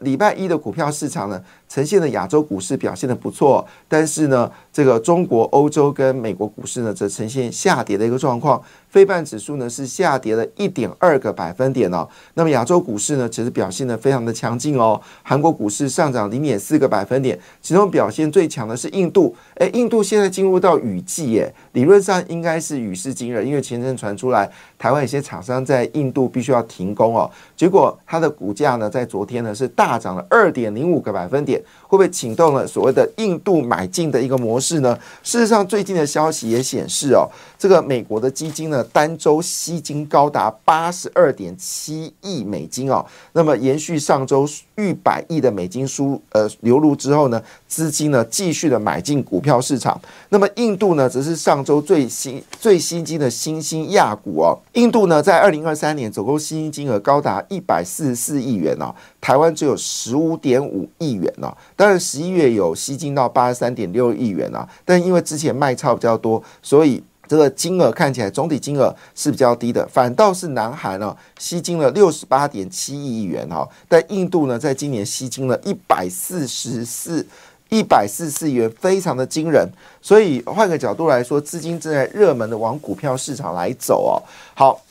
礼拜一的股票市场呢，呈现的亚洲股市表现的不错，但是呢，这个中国、欧洲跟美国股市呢，则呈现下跌的一个状况。非半指数呢是下跌了一点二个百分点哦。那么亚洲股市呢，其实表现的非常的强劲哦。韩国股市上涨零点四个百分点，其中表现最强的是印度。诶，印度现在进入到雨季，耶，理论上应该是雨势惊人，因为前阵传出来台湾有些厂商在印度必须要停工哦。结果它的股价呢，在昨天呢是大大涨了二点零五个百分点，会不会启动了所谓的印度买进的一个模式呢？事实上，最近的消息也显示哦，这个美国的基金呢。单周吸金高达八十二点七亿美金哦，那么延续上周逾百亿的美金输呃流入之后呢，资金呢继续的买进股票市场。那么印度呢，则是上周最新最新金的新兴亚股哦。印度呢，在二零二三年总共吸金金额高达一百四十四亿元哦，台湾只有十五点五亿元哦。当然十一月有吸金到八十三点六亿元啊，但因为之前卖超比较多，所以。这个金额看起来总体金额是比较低的，反倒是南韩呢吸金了六十八点七亿元哈，但印度呢在今年吸金了一百四十四一百四十四元，非常的惊人。所以换个角度来说，资金正在热门的往股票市场来走哦。好，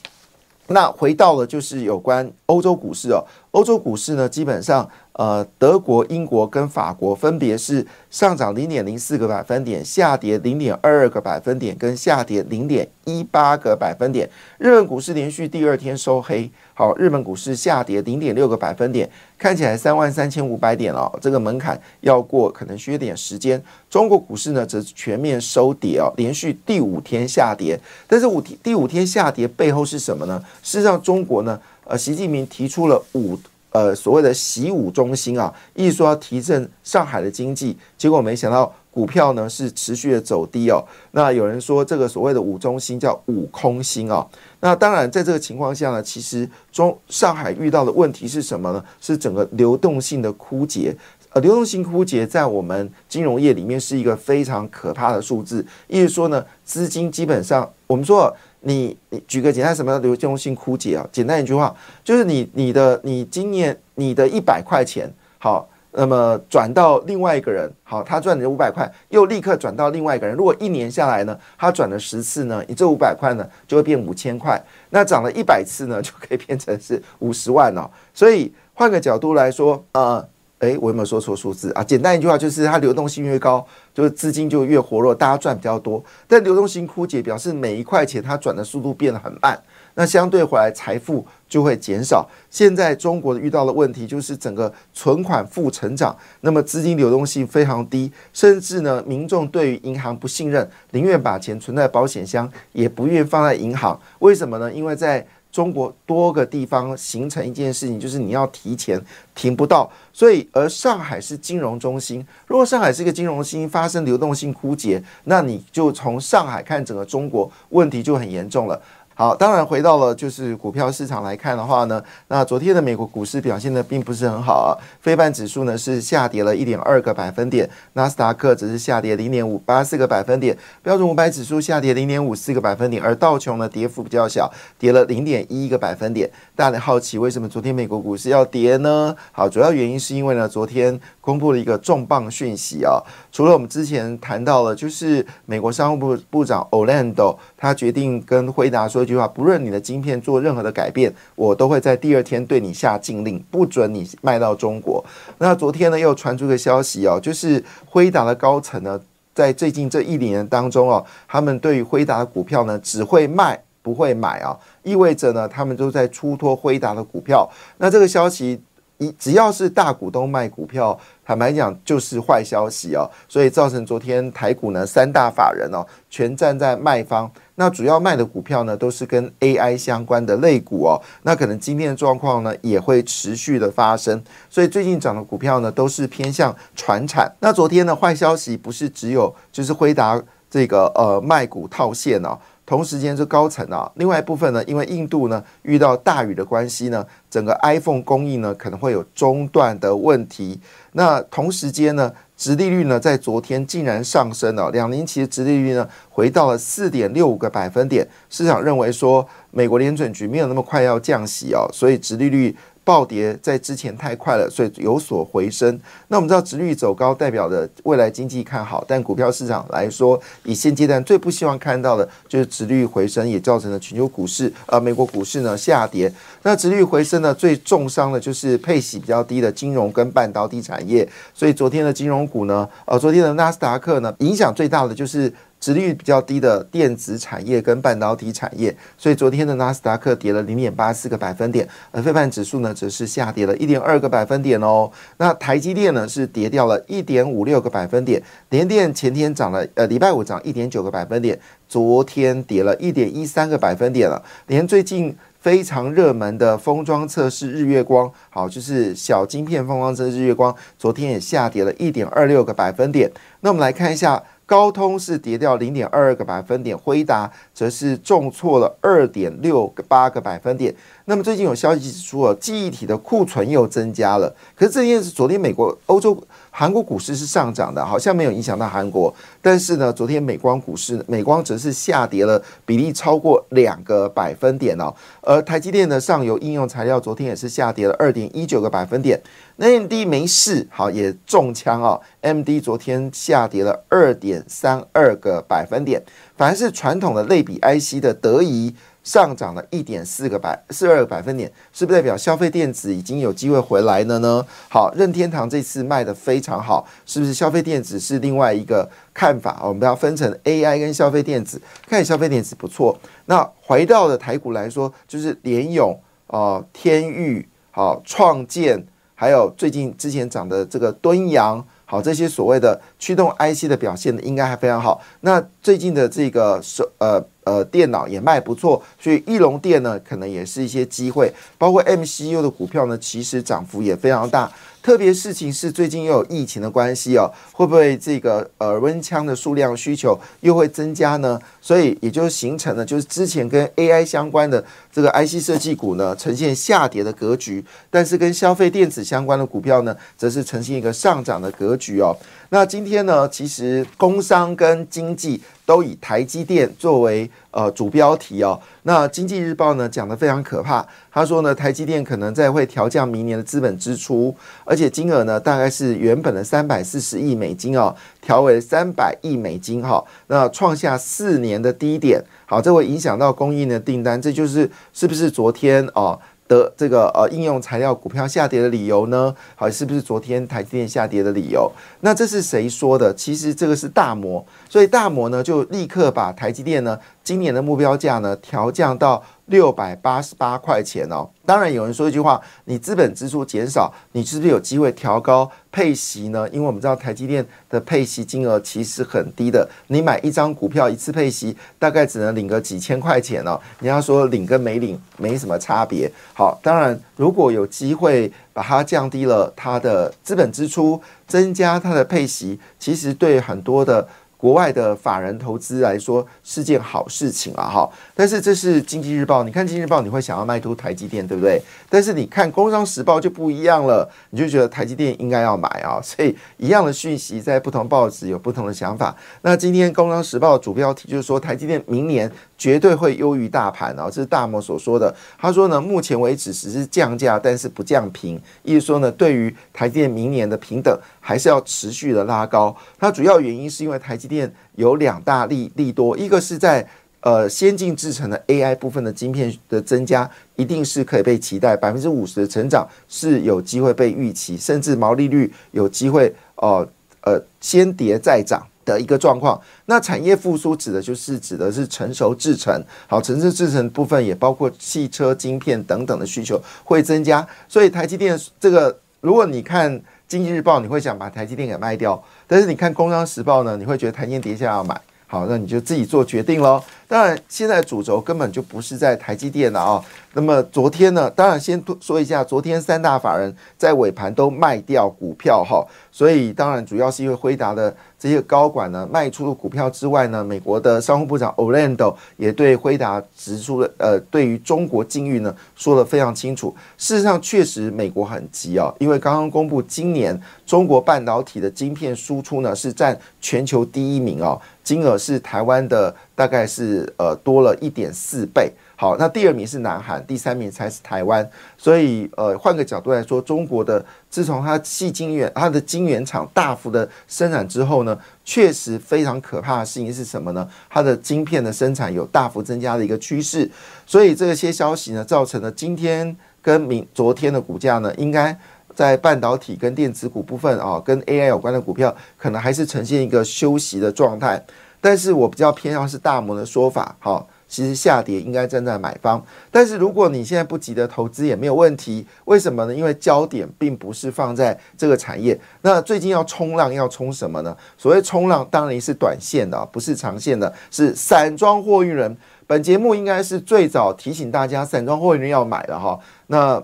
那回到了就是有关欧洲股市哦，欧洲股市呢基本上。呃，德国、英国跟法国分别是上涨零点零四个百分点，下跌零点二二个百分点，跟下跌零点一八个百分点。日本股市连续第二天收黑，好，日本股市下跌零点六个百分点，看起来三万三千五百点哦，这个门槛要过可能需要点时间。中国股市呢，则全面收跌哦，连续第五天下跌。但是五天第五天下跌背后是什么呢？事实上，中国呢，呃，习近平提出了五。呃，所谓的习五中心啊，意思说要提振上海的经济，结果没想到股票呢是持续的走低哦。那有人说这个所谓的五中心叫五空心哦。那当然，在这个情况下呢，其实中上海遇到的问题是什么呢？是整个流动性的枯竭。呃，流动性枯竭在我们金融业里面是一个非常可怕的数字。意思说呢，资金基本上我们说。你你举个简单什么流动性枯竭啊？简单一句话就是你你的你今年你的一百块钱好，那么转到另外一个人好，他赚你的五百块，又立刻转到另外一个人。如果一年下来呢，他转了十次呢，你这五百块呢就会变五千块。那涨了一百次呢，就可以变成是五十万哦。所以换个角度来说，呃。哎，我有没有说错数字啊？简单一句话就是，它流动性越高，就是资金就越活络，大家赚比较多。但流动性枯竭，表示每一块钱它转的速度变得很慢，那相对回来财富就会减少。现在中国遇到的问题就是整个存款负成长，那么资金流动性非常低，甚至呢，民众对于银行不信任，宁愿把钱存在保险箱，也不愿放在银行。为什么呢？因为在中国多个地方形成一件事情，就是你要提前停不到，所以而上海是金融中心。如果上海是一个金融中心，发生流动性枯竭，那你就从上海看整个中国，问题就很严重了。好，当然回到了就是股票市场来看的话呢，那昨天的美国股市表现的并不是很好啊。非半指数呢是下跌了一点二个百分点，纳斯达克只是下跌零点五八四个百分点，标准五百指数下跌零点五四个百分点，而道琼呢跌幅比较小，跌了零点一个百分点。大家好奇为什么昨天美国股市要跌呢？好，主要原因是因为呢昨天公布了一个重磅讯息啊，除了我们之前谈到了，就是美国商务部部长 Orlando 他决定跟辉达说一。句话，不论你的晶片做任何的改变，我都会在第二天对你下禁令，不准你卖到中国。那昨天呢，又传出个消息哦，就是辉达的高层呢，在最近这一年当中哦，他们对于辉达的股票呢，只会卖不会买啊，意味着呢，他们都在出脱辉达的股票。那这个消息一只要是大股东卖股票，坦白讲就是坏消息哦，所以造成昨天台股呢三大法人哦全站在卖方，那主要卖的股票呢都是跟 AI 相关的类股哦，那可能今天的状况呢也会持续的发生，所以最近涨的股票呢都是偏向传产。那昨天的坏消息不是只有就是辉达这个呃卖股套现哦。同时间，是高层啊，另外一部分呢，因为印度呢遇到大雨的关系呢，整个 iPhone 供应呢可能会有中断的问题。那同时间呢，殖利率呢在昨天竟然上升了，两年期的殖利率呢回到了四点六五个百分点。市场认为说，美国联准局没有那么快要降息哦，所以殖利率。暴跌在之前太快了，所以有所回升。那我们知道，殖率走高代表的未来经济看好，但股票市场来说，以现阶段最不希望看到的就是殖率回升，也造成了全球股市呃美国股市呢下跌。那殖率回升呢，最重伤的就是配息比较低的金融跟半导体产业。所以昨天的金融股呢，呃，昨天的纳斯达克呢，影响最大的就是。值率比较低的电子产业跟半导体产业，所以昨天的纳斯达克跌了零点八四个百分点，而非半指数呢则是下跌了一点二个百分点哦。那台积电呢是跌掉了一点五六个百分点，联电前天涨了，呃，礼拜五涨一点九个百分点，昨天跌了一点一三个百分点了。连最近非常热门的封装测试日月光，好，就是小晶片封装测试日月光，昨天也下跌了一点二六个百分点。那我们来看一下。高通是跌掉零点二二个百分点，辉达则是重挫了二点六八个百分点。那么最近有消息指出，记忆体的库存又增加了。可是这件事，昨天美国、欧洲、韩国股市是上涨的，好像没有影响到韩国。但是呢，昨天美光股市，美光则是下跌了，比例超过两个百分点哦。而台积电的上游应用材料昨天也是下跌了二点一九个百分点。那 M D 没事，好也中枪哦。M D 昨天下跌了二点三二个百分点。反而是传统的类比 IC 的德仪上涨了一点四个百四二个百分点，是不是代表消费电子已经有机会回来了呢？好，任天堂这次卖的非常好，是不是消费电子是另外一个看法？我们要分成 AI 跟消费电子，看消费电子不错。那回到的台股来说，就是联咏啊、天域、好创建。还有最近之前涨的这个敦阳，好这些所谓的驱动 IC 的表现呢，应该还非常好。那最近的这个手呃呃电脑也卖不错，所以翼龙电呢，可能也是一些机会。包括 MCU 的股票呢，其实涨幅也非常大。特别事情是最近又有疫情的关系哦，会不会这个耳温枪的数量需求又会增加呢？所以也就形成了，就是之前跟 AI 相关的这个 IC 设计股呢，呈现下跌的格局，但是跟消费电子相关的股票呢，则是呈现一个上涨的格局哦。那今天呢，其实工商跟经济都以台积电作为呃主标题哦。那经济日报呢讲的非常可怕，他说呢，台积电可能在会调降明年的资本支出，而且金额呢大概是原本的三百四十亿美金哦，调为三百亿美金哈，那创下四年的低点。好，这会影响到供应的订单，这就是是不是昨天哦？的这个呃应用材料股票下跌的理由呢？好，是不是昨天台积电下跌的理由？那这是谁说的？其实这个是大摩，所以大摩呢就立刻把台积电呢今年的目标价呢调降到。六百八十八块钱哦，当然有人说一句话，你资本支出减少，你是不是有机会调高配息呢？因为我们知道台积电的配息金额其实很低的，你买一张股票一次配息大概只能领个几千块钱哦。你要说领跟没领没什么差别。好，当然如果有机会把它降低了它的资本支出，增加它的配息，其实对很多的。国外的法人投资来说是件好事情啊，哈！但是这是经济日报，你看经济日报，你会想要卖出台积电，对不对？但是你看工商时报就不一样了，你就觉得台积电应该要买啊。所以一样的讯息，在不同报纸有不同的想法。那今天工商时报主标题就是说，台积电明年绝对会优于大盘啊，这是大摩所说的。他说呢，目前为止只是降价，但是不降平，意思说呢，对于台积电明年的平等还是要持续的拉高。它主要原因是因为台积电有两大利利多，一个是在呃先进制成的 AI 部分的晶片的增加，一定是可以被期待，百分之五十的成长是有机会被预期，甚至毛利率有机会哦呃先跌再涨。的一个状况，那产业复苏指的就是指的是成熟制程，好，成熟制程部分也包括汽车晶片等等的需求会增加，所以台积电这个，如果你看经济日报，你会想把台积电给卖掉，但是你看工商时报呢，你会觉得台积电跌下要买，好，那你就自己做决定喽。当然，现在主轴根本就不是在台积电了啊。那么昨天呢，当然先说一下，昨天三大法人在尾盘都卖掉股票哈，所以当然主要是因为辉达的这些高管呢卖出了股票之外呢，美国的商务部长 Orlando 也对辉达指出了呃，对于中国境遇呢说的非常清楚。事实上，确实美国很急啊，因为刚刚公布今年中国半导体的晶片输出呢是占全球第一名哦，金额是台湾的大概是呃多了一点四倍。好，那第二名是南韩，第三名才是台湾。所以，呃，换个角度来说，中国的自从它细晶圆、它的晶圆厂大幅的生产之后呢，确实非常可怕的事情是什么呢？它的晶片的生产有大幅增加的一个趋势。所以，这些消息呢，造成了今天跟明昨天的股价呢，应该在半导体跟电子股部分啊，跟 AI 有关的股票，可能还是呈现一个休息的状态。但是我比较偏向是大摩的说法，哈。其实下跌应该站在买方，但是如果你现在不急着投资也没有问题，为什么呢？因为焦点并不是放在这个产业。那最近要冲浪要冲什么呢？所谓冲浪当然是短线的，不是长线的，是散装货运人。本节目应该是最早提醒大家散装货运人要买的哈。那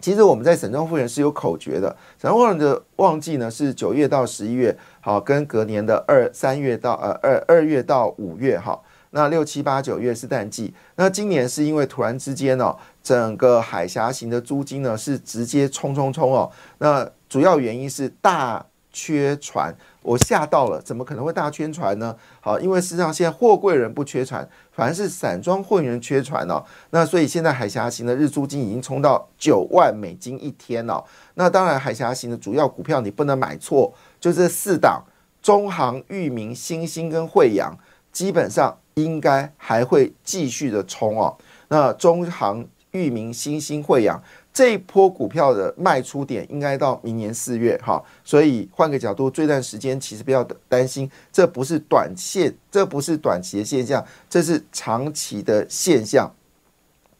其实我们在散装货运是有口诀的，散装货运的旺季呢是九月到十一月，好，跟隔年的二三月到呃二二月到五月哈。那六七八九月是淡季，那今年是因为突然之间哦，整个海峡型的租金呢是直接冲冲冲哦，那主要原因是大缺船，我吓到了，怎么可能会大缺船呢？好，因为事实上现在货柜人不缺船，反而是散装货源缺船哦，那所以现在海峡型的日租金已经冲到九万美金一天了。那当然，海峡型的主要股票你不能买错，就这四档：中航、裕民、新兴跟惠阳，基本上。应该还会继续的冲哦。那中航、裕民、新兴、惠阳这一波股票的卖出点应该到明年四月哈。所以换个角度，这段时间其实不要担心，这不是短线，这不是短期的现象，这是长期的现象。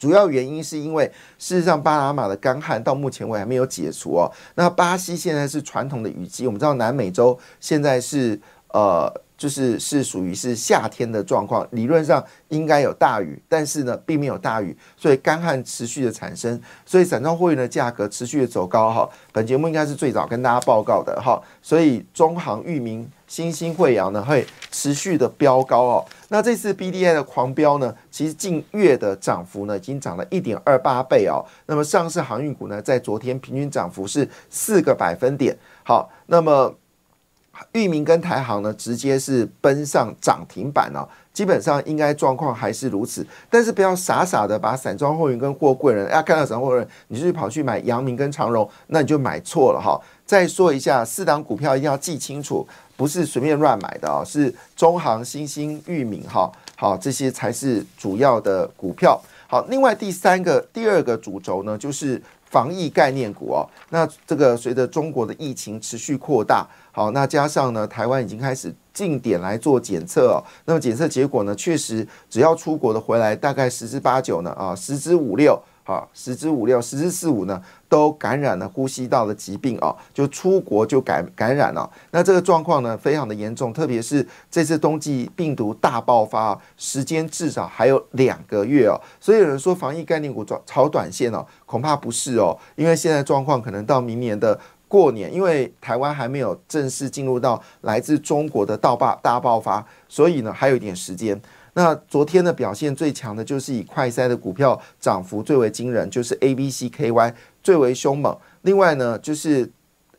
主要原因是因为事实上巴拿马的干旱到目前为止还没有解除哦。那巴西现在是传统的雨季，我们知道南美洲现在是呃。就是是属于是夏天的状况，理论上应该有大雨，但是呢，并没有大雨，所以干旱持续的产生，所以散装货运的价格持续的走高哈。本节目应该是最早跟大家报告的哈，所以中航、裕民、新兴、惠阳呢会持续的飙高哦。那这次 B D I 的狂飙呢，其实近月的涨幅呢已经涨了一点二八倍哦。那么上市航运股呢，在昨天平均涨幅是四个百分点。好，那么。域名跟台行呢，直接是奔上涨停板哦。基本上应该状况还是如此，但是不要傻傻的把散装货运跟货柜人，要看到散货人，你就跑去买阳明跟长荣，那你就买错了哈。再说一下，四档股票一定要记清楚，不是随便乱买的哦，是中行、新兴、域名哈，好，这些才是主要的股票。好，另外第三个、第二个主轴呢，就是防疫概念股哦。那这个随着中国的疫情持续扩大。好，那加上呢，台湾已经开始进点来做检测哦。那么检测结果呢，确实只要出国的回来，大概十之八九呢，啊，十之五六，啊，十之五六，十之四五呢，都感染了呼吸道的疾病哦，就出国就感感染了。那这个状况呢，非常的严重，特别是这次冬季病毒大爆发，时间至少还有两个月哦。所以有人说防疫概念股炒炒短线哦，恐怕不是哦，因为现在状况可能到明年的。过年，因为台湾还没有正式进入到来自中国的大爆大爆发，所以呢还有一点时间。那昨天的表现最强的就是以快筛的股票涨幅最为惊人，就是 A、B、C、K、Y 最为凶猛。另外呢，就是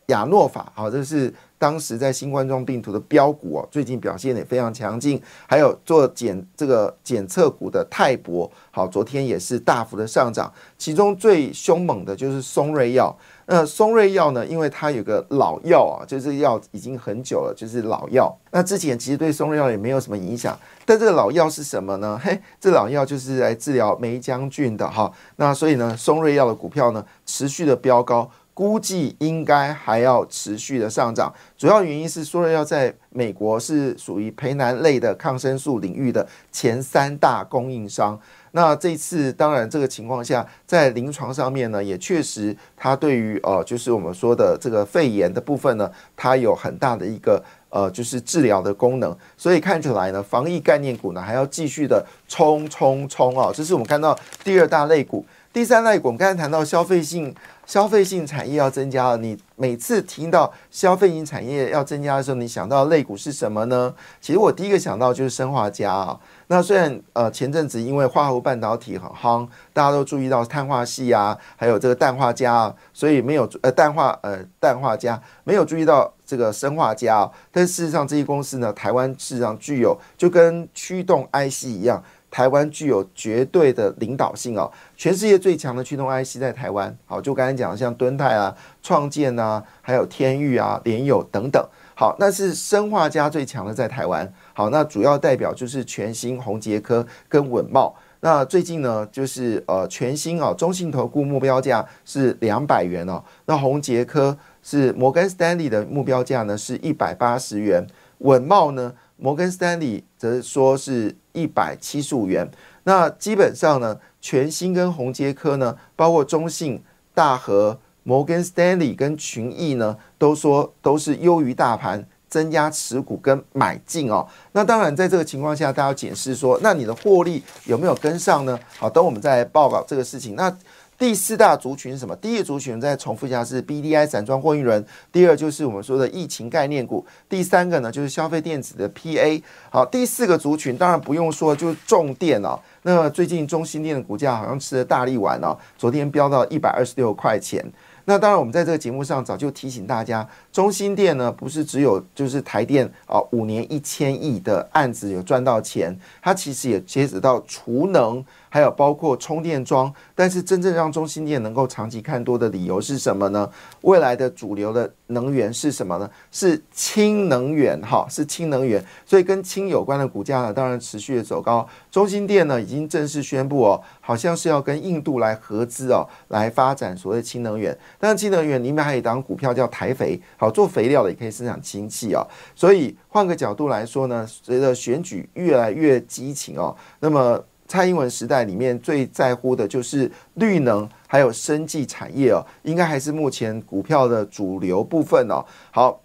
亚诺法，好，这是当时在新冠状病毒的标股哦，最近表现也非常强劲。还有做检这个检测股的泰博，好，昨天也是大幅的上涨。其中最凶猛的就是松瑞药。那松瑞药呢？因为它有个老药啊，就是药已经很久了，就是老药。那之前其实对松瑞药也没有什么影响，但这个老药是什么呢？嘿，这老药就是来治疗梅将军的哈。那所以呢，松瑞药的股票呢持续的飙高，估计应该还要持续的上涨。主要原因是说了要在美国是属于培南类的抗生素领域的前三大供应商。那这次当然这个情况下，在临床上面呢，也确实它对于呃就是我们说的这个肺炎的部分呢，它有很大的一个呃就是治疗的功能。所以看起来呢，防疫概念股呢还要继续的冲冲冲啊！这是我们看到第二大类股。第三类股，我们刚才谈到消费性消费性产业要增加了。你每次听到消费性产业要增加的时候，你想到类股是什么呢？其实我第一个想到就是生化家啊。那虽然呃前阵子因为化合物半导体很夯，大家都注意到碳化系啊，还有这个氮化镓啊，所以没有呃氮化呃氮化镓没有注意到这个生化镓啊。但事实上这些公司呢，台湾事实上具有就跟驱动 IC 一样。台湾具有绝对的领导性哦，全世界最强的驱动 IC 在台湾。好，就刚才讲的像敦泰啊、创建啊，还有天域啊、联友等等。好，那是生化家最强的在台湾。好，那主要代表就是全新、宏杰科跟稳茂。那最近呢，就是呃全新哦，中信投顾目标价是两百元哦。那宏杰科是摩根斯丹利的目标价呢是一百八十元。稳茂呢，摩根斯丹利则说是。一百七十五元，那基本上呢，全新跟红杰科呢，包括中信、大和、摩根斯丹利跟群益呢，都说都是优于大盘，增加持股跟买进哦。那当然，在这个情况下，大家要解释说，那你的获利有没有跟上呢？好，等我们再来报告这个事情。那第四大族群是什么？第一族群再重复一下是 B D I 散装货运轮，第二就是我们说的疫情概念股，第三个呢就是消费电子的 P A。好，第四个族群当然不用说，就是重电哦。那最近中心电的股价好像吃了大力丸哦，昨天飙到一百二十六块钱。那当然，我们在这个节目上早就提醒大家，中心店呢不是只有就是台电啊五年一千亿的案子有赚到钱，它其实也截止到储能。还有包括充电桩，但是真正让中心电能够长期看多的理由是什么呢？未来的主流的能源是什么呢？是氢能源，哈，是氢能源，所以跟氢有关的股价呢，当然持续的走高。中心电呢，已经正式宣布哦，好像是要跟印度来合资哦，来发展所谓氢能源。但是氢能源里面还有一档股票叫台肥，好做肥料的也可以生产氢气哦。所以换个角度来说呢，随着选举越来越激情哦，那么。蔡英文时代里面最在乎的就是绿能，还有生技产业哦，应该还是目前股票的主流部分哦。好，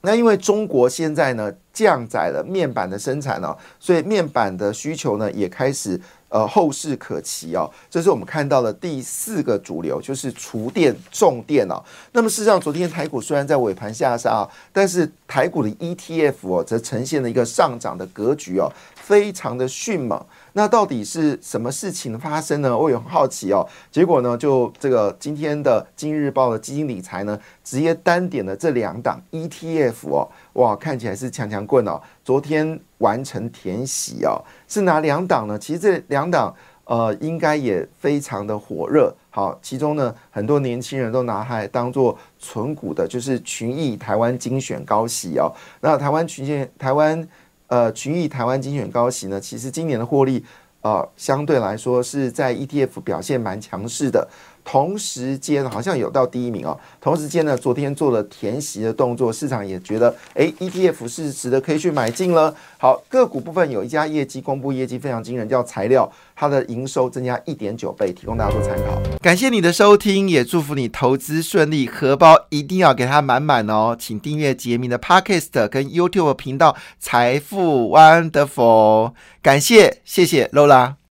那因为中国现在呢降载了面板的生产哦，所以面板的需求呢也开始。呃，后市可期哦。这是我们看到的第四个主流，就是厨电重电哦。那么事实上，昨天台股虽然在尾盘下杀，但是台股的 ETF 哦，则呈现了一个上涨的格局哦，非常的迅猛。那到底是什么事情发生呢？我也很好奇哦。结果呢，就这个今天的《今日报》的基金理财呢，直接单点了这两档 ETF 哦，哇，看起来是强强棍哦。昨天完成填息哦，是哪两档呢？其实这两档呃，应该也非常的火热。好，其中呢，很多年轻人都拿它当做存股的，就是群益台湾精选高息哦。那台湾群益台湾。呃，群益台湾精选高息呢，其实今年的获利，呃，相对来说是在 ETF 表现蛮强势的。同时间好像有到第一名哦。同时间呢，昨天做了填息的动作，市场也觉得，哎，ETF 是值得可以去买进了。好，个股部分有一家业绩公布业绩非常惊人，叫材料，它的营收增加一点九倍，提供大家做参考。感谢你的收听，也祝福你投资顺利，荷包一定要给它满满哦。请订阅杰明的 Podcast 跟 YouTube 频道财富 Wonderful，感谢，谢谢 Lola。